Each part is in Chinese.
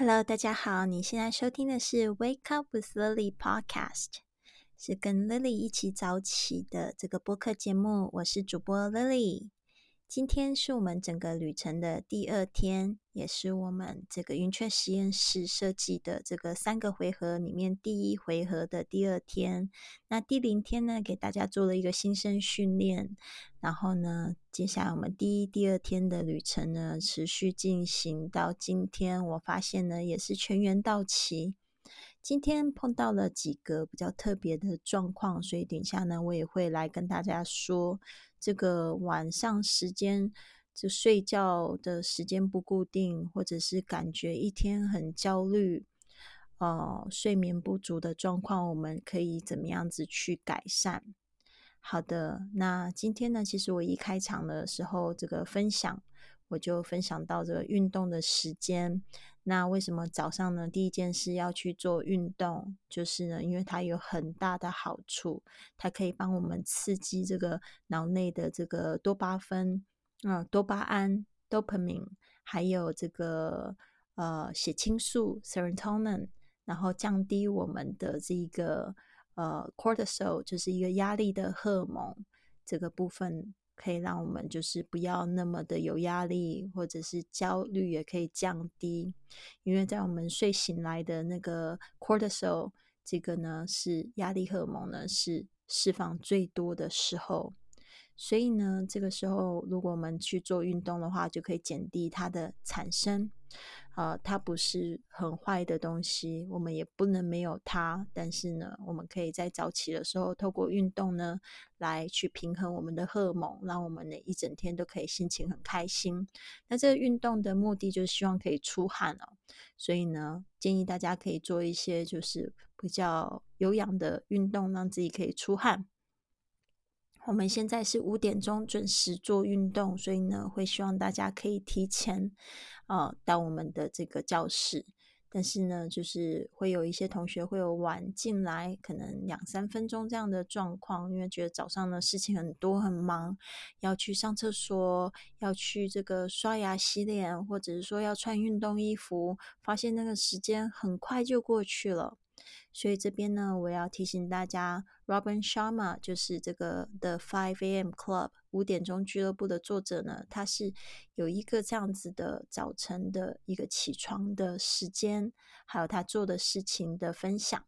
Hello，大家好，你现在收听的是 Wake Up with Lily Podcast，是跟 Lily 一起早起的这个播客节目。我是主播 Lily。今天是我们整个旅程的第二天，也是我们这个云雀实验室设计的这个三个回合里面第一回合的第二天。那第零天呢，给大家做了一个新生训练。然后呢，接下来我们第一、第二天的旅程呢，持续进行到今天。我发现呢，也是全员到齐。今天碰到了几个比较特别的状况，所以等一下呢，我也会来跟大家说。这个晚上时间就睡觉的时间不固定，或者是感觉一天很焦虑，呃，睡眠不足的状况，我们可以怎么样子去改善？好的，那今天呢，其实我一开场的时候，这个分享我就分享到这个运动的时间。那为什么早上呢？第一件事要去做运动，就是呢，因为它有很大的好处，它可以帮我们刺激这个脑内的这个多巴酚、嗯，多巴胺 （dopamine），还有这个呃血清素 （serotonin），然后降低我们的这个呃 cortisol，就是一个压力的荷尔蒙这个部分。可以让我们就是不要那么的有压力，或者是焦虑也可以降低，因为在我们睡醒来的那个 cortisol 这个呢是压力荷尔蒙呢是释放最多的时候。所以呢，这个时候如果我们去做运动的话，就可以减低它的产生。呃，它不是很坏的东西，我们也不能没有它。但是呢，我们可以在早起的时候，透过运动呢，来去平衡我们的荷尔蒙，让我们呢一整天都可以心情很开心。那这个运动的目的就是希望可以出汗哦。所以呢，建议大家可以做一些就是比较有氧的运动，让自己可以出汗。我们现在是五点钟准时做运动，所以呢，会希望大家可以提前呃到我们的这个教室。但是呢，就是会有一些同学会有晚进来，可能两三分钟这样的状况，因为觉得早上的事情很多很忙，要去上厕所，要去这个刷牙洗脸，或者是说要穿运动衣服，发现那个时间很快就过去了。所以这边呢，我要提醒大家，Robin Sharma 就是这个 The Five A.M. Club 五点钟俱乐部的作者呢，他是有一个这样子的早晨的一个起床的时间，还有他做的事情的分享。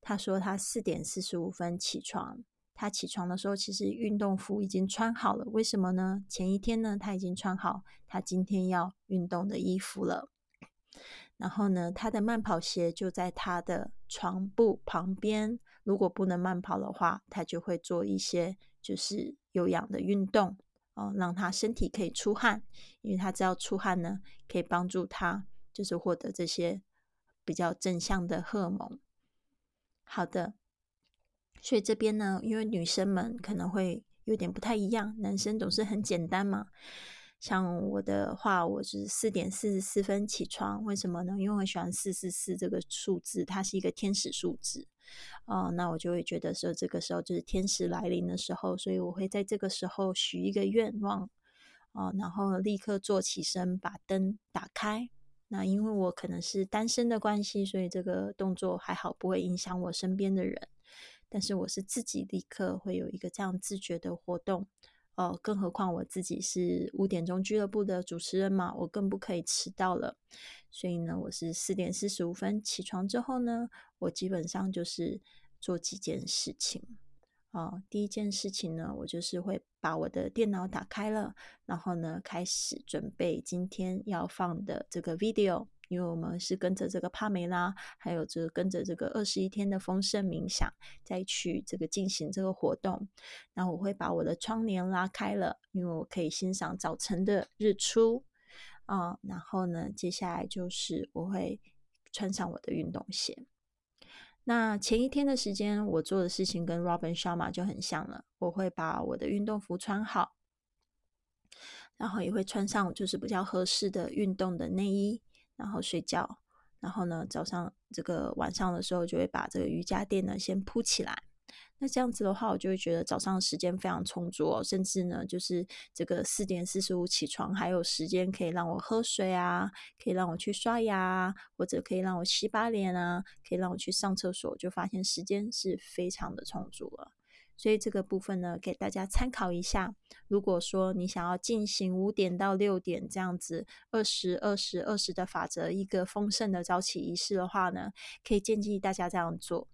他说他四点四十五分起床，他起床的时候其实运动服已经穿好了，为什么呢？前一天呢他已经穿好他今天要运动的衣服了。然后呢，他的慢跑鞋就在他的床铺旁边。如果不能慢跑的话，他就会做一些就是有氧的运动哦，让他身体可以出汗，因为他知道出汗呢可以帮助他就是获得这些比较正向的荷尔蒙。好的，所以这边呢，因为女生们可能会有点不太一样，男生总是很简单嘛。像我的话，我是四点四十四分起床，为什么呢？因为我喜欢四四四这个数字，它是一个天使数字，哦，那我就会觉得说，这个时候就是天使来临的时候，所以我会在这个时候许一个愿望，哦，然后立刻坐起身，把灯打开。那因为我可能是单身的关系，所以这个动作还好，不会影响我身边的人。但是我是自己立刻会有一个这样自觉的活动。哦，更何况我自己是五点钟俱乐部的主持人嘛，我更不可以迟到了。所以呢，我是四点四十五分起床之后呢，我基本上就是做几件事情。哦，第一件事情呢，我就是会把我的电脑打开了，然后呢，开始准备今天要放的这个 video。因为我们是跟着这个帕梅拉，还有这个跟着这个二十一天的丰盛冥想，再去这个进行这个活动。那我会把我的窗帘拉开了，因为我可以欣赏早晨的日出啊。然后呢，接下来就是我会穿上我的运动鞋。那前一天的时间，我做的事情跟 Robin Sharma 就很像了。我会把我的运动服穿好，然后也会穿上就是比较合适的运动的内衣。然后睡觉，然后呢，早上这个晚上的时候就会把这个瑜伽垫呢先铺起来。那这样子的话，我就会觉得早上时间非常充足哦，甚至呢，就是这个四点四十五起床，还有时间可以让我喝水啊，可以让我去刷牙，或者可以让我洗把脸啊，可以让我去上厕所，就发现时间是非常的充足了。所以这个部分呢，给大家参考一下。如果说你想要进行五点到六点这样子二十二十二十的法则，一个丰盛的早起仪式的话呢，可以建议大家这样做。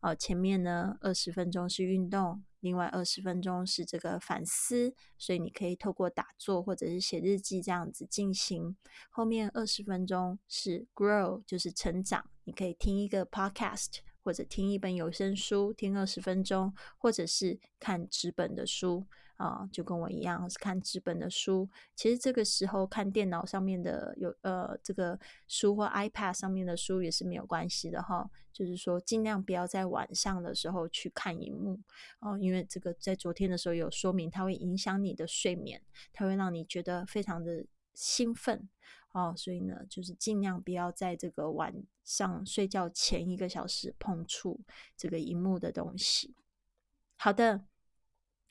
呃，前面呢二十分钟是运动，另外二十分钟是这个反思，所以你可以透过打坐或者是写日记这样子进行。后面二十分钟是 grow，就是成长，你可以听一个 podcast。或者听一本有声书，听二十分钟，或者是看纸本的书啊，就跟我一样是看纸本的书。其实这个时候看电脑上面的有呃这个书或 iPad 上面的书也是没有关系的哈。就是说尽量不要在晚上的时候去看荧幕哦，因为这个在昨天的时候有说明，它会影响你的睡眠，它会让你觉得非常的兴奋。哦，所以呢，就是尽量不要在这个晚上睡觉前一个小时碰触这个荧幕的东西。好的，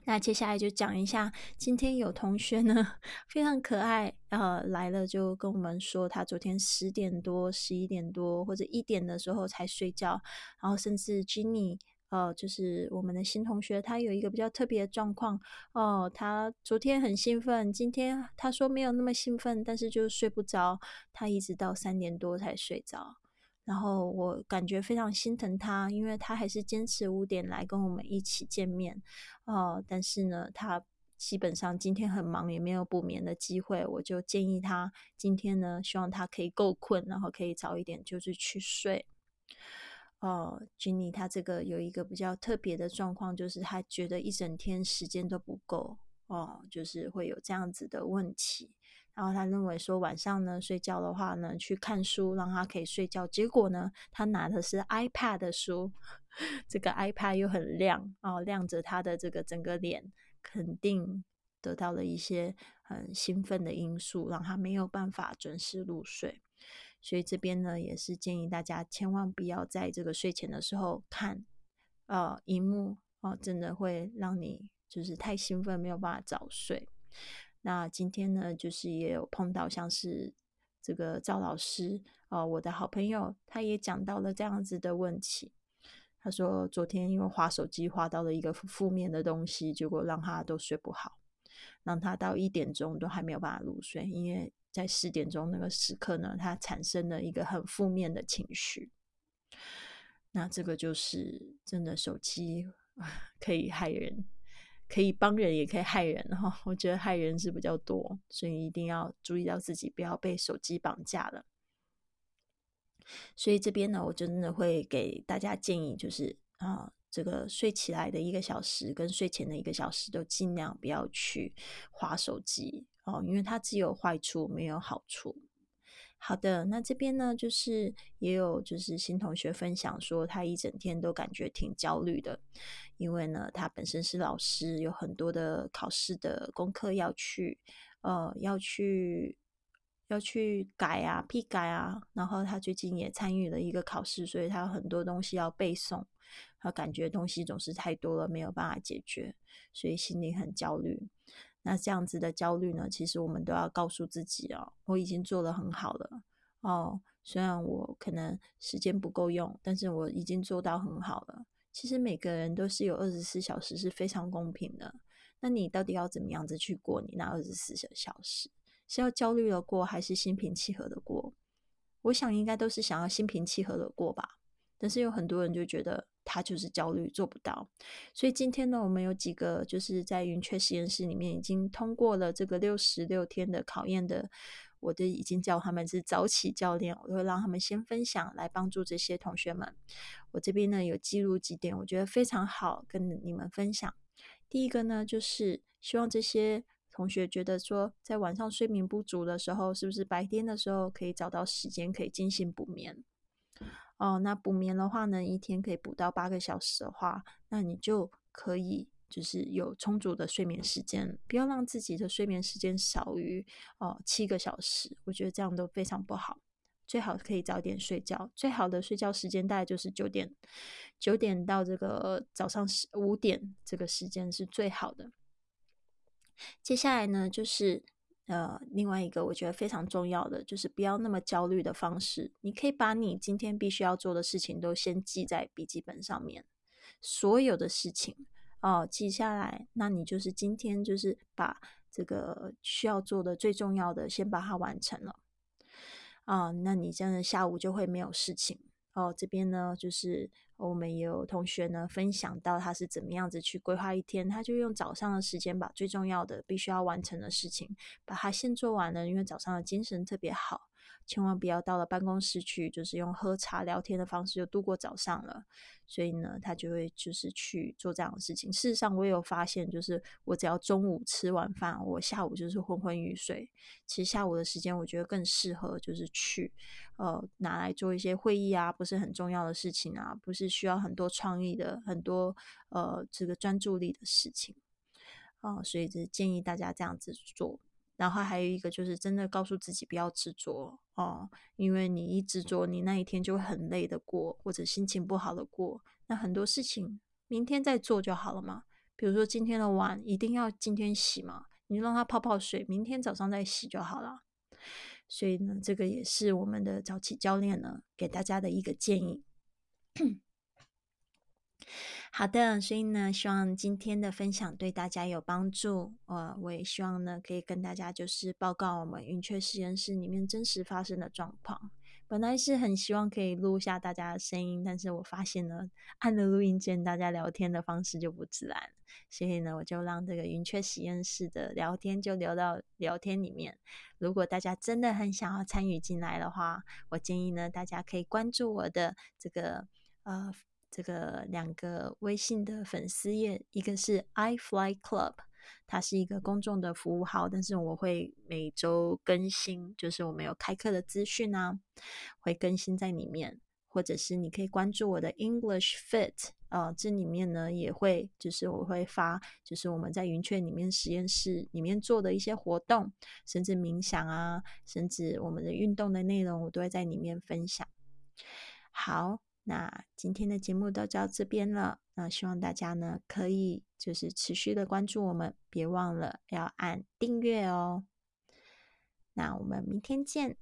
那接下来就讲一下，今天有同学呢 非常可爱，呃，来了就跟我们说，他昨天十点多、十一点多或者一点的时候才睡觉，然后甚至 Jenny。呃，就是我们的新同学，他有一个比较特别的状况哦。他昨天很兴奋，今天他说没有那么兴奋，但是就睡不着，他一直到三点多才睡着。然后我感觉非常心疼他，因为他还是坚持五点来跟我们一起见面哦。但是呢，他基本上今天很忙，也没有补眠的机会。我就建议他今天呢，希望他可以够困，然后可以早一点就是去睡。哦，Jenny，他这个有一个比较特别的状况，就是他觉得一整天时间都不够哦，就是会有这样子的问题。然后他认为说晚上呢睡觉的话呢，去看书让他可以睡觉。结果呢，他拿的是 iPad 的书，这个 iPad 又很亮哦，亮着他的这个整个脸，肯定得到了一些很兴奋的因素，让他没有办法准时入睡。所以这边呢，也是建议大家千万不要在这个睡前的时候看，呃，荧幕哦，真的会让你就是太兴奋，没有办法早睡。那今天呢，就是也有碰到像是这个赵老师哦，我的好朋友，他也讲到了这样子的问题。他说昨天因为划手机划到了一个负面的东西，结果让他都睡不好，让他到一点钟都还没有办法入睡，因为。在十点钟那个时刻呢，他产生了一个很负面的情绪。那这个就是真的，手机 可以害人，可以帮人，也可以害人哈。我觉得害人是比较多，所以一定要注意到自己，不要被手机绑架了。所以这边呢，我真的会给大家建议，就是啊，这个睡起来的一个小时跟睡前的一个小时，都尽量不要去划手机。哦，因为它只有坏处没有好处。好的，那这边呢，就是也有就是新同学分享说，他一整天都感觉挺焦虑的，因为呢，他本身是老师，有很多的考试的功课要去，呃，要去要去改啊，批改啊。然后他最近也参与了一个考试，所以他有很多东西要背诵，他感觉东西总是太多了，没有办法解决，所以心里很焦虑。那这样子的焦虑呢？其实我们都要告诉自己哦，我已经做得很好了哦。虽然我可能时间不够用，但是我已经做到很好了。其实每个人都是有二十四小时，是非常公平的。那你到底要怎么样子去过你那二十四小时？是要焦虑的过，还是心平气和的过？我想应该都是想要心平气和的过吧。但是有很多人就觉得。他就是焦虑，做不到。所以今天呢，我们有几个就是在云雀实验室里面已经通过了这个六十六天的考验的，我都已经叫他们是早起教练，我会让他们先分享来帮助这些同学们。我这边呢有记录几点，我觉得非常好，跟你们分享。第一个呢，就是希望这些同学觉得说，在晚上睡眠不足的时候，是不是白天的时候可以找到时间可以进行补眠？哦，那补眠的话呢，一天可以补到八个小时的话，那你就可以就是有充足的睡眠时间，不要让自己的睡眠时间少于哦七个小时，我觉得这样都非常不好。最好可以早点睡觉。最好的睡觉时间大概就是九点，九点到这个早上十五点这个时间是最好的。接下来呢，就是呃另外一个我觉得非常重要的，就是不要那么焦虑的方式。你可以把你今天必须要做的事情都先记在笔记本上面，所有的事情哦记下来。那你就是今天就是把这个需要做的最重要的先把它完成了。啊，那你这样的下午就会没有事情哦。这边呢，就是我们有同学呢分享到他是怎么样子去规划一天，他就用早上的时间把最重要的、必须要完成的事情把它先做完了，因为早上的精神特别好。千万不要到了办公室去，就是用喝茶聊天的方式就度过早上了。所以呢，他就会就是去做这样的事情。事实上，我也有发现，就是我只要中午吃完饭，我下午就是昏昏欲睡。其实下午的时间，我觉得更适合就是去呃拿来做一些会议啊，不是很重要的事情啊，不是需要很多创意的、很多呃这个专注力的事情哦。所以，是建议大家这样子做。然后还有一个就是真的告诉自己不要执着哦，因为你一执着，你那一天就会很累的过，或者心情不好的过。那很多事情明天再做就好了嘛。比如说今天的碗一定要今天洗嘛，你就让它泡泡水，明天早上再洗就好了。所以呢，这个也是我们的早起教练呢给大家的一个建议。好的，所以呢，希望今天的分享对大家有帮助。呃，我也希望呢，可以跟大家就是报告我们云雀实验室里面真实发生的状况。本来是很希望可以录下大家的声音，但是我发现呢，按了录音键，大家聊天的方式就不自然，所以呢，我就让这个云雀实验室的聊天就留到聊天里面。如果大家真的很想要参与进来的话，我建议呢，大家可以关注我的这个呃。这个两个微信的粉丝页，一个是 i Fly Club，它是一个公众的服务号，但是我会每周更新，就是我们有开课的资讯啊，会更新在里面。或者是你可以关注我的 English Fit，呃，这里面呢也会，就是我会发，就是我们在云雀里面实验室里面做的一些活动，甚至冥想啊，甚至我们的运动的内容，我都会在里面分享。好。那今天的节目都到这边了，那希望大家呢可以就是持续的关注我们，别忘了要按订阅哦。那我们明天见。